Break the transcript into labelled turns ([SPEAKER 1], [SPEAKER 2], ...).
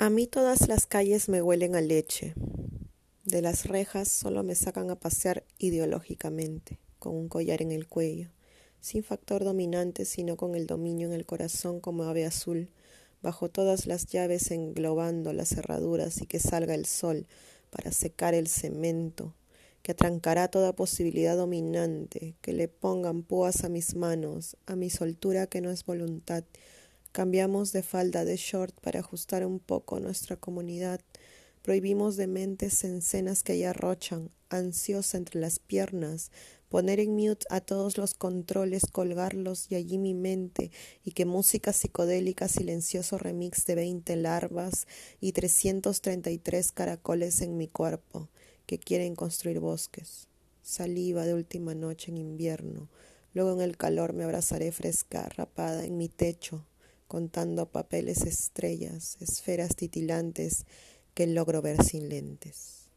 [SPEAKER 1] A mí todas las calles me huelen a leche. De las rejas solo me sacan a pasear ideológicamente, con un collar en el cuello, sin factor dominante, sino con el dominio en el corazón como ave azul, bajo todas las llaves englobando las cerraduras y que salga el sol para secar el cemento, que atrancará toda posibilidad dominante, que le pongan púas a mis manos, a mi soltura que no es voluntad, Cambiamos de falda de short para ajustar un poco nuestra comunidad. Prohibimos de mentes en cenas que ya arrochan, ansiosa entre las piernas, poner en mute a todos los controles, colgarlos y allí mi mente, y que música psicodélica, silencioso remix de veinte larvas y trescientos treinta y tres caracoles en mi cuerpo, que quieren construir bosques. Saliva de última noche en invierno, luego en el calor me abrazaré fresca, rapada en mi techo, contando papeles estrellas, esferas titilantes que logro ver sin lentes.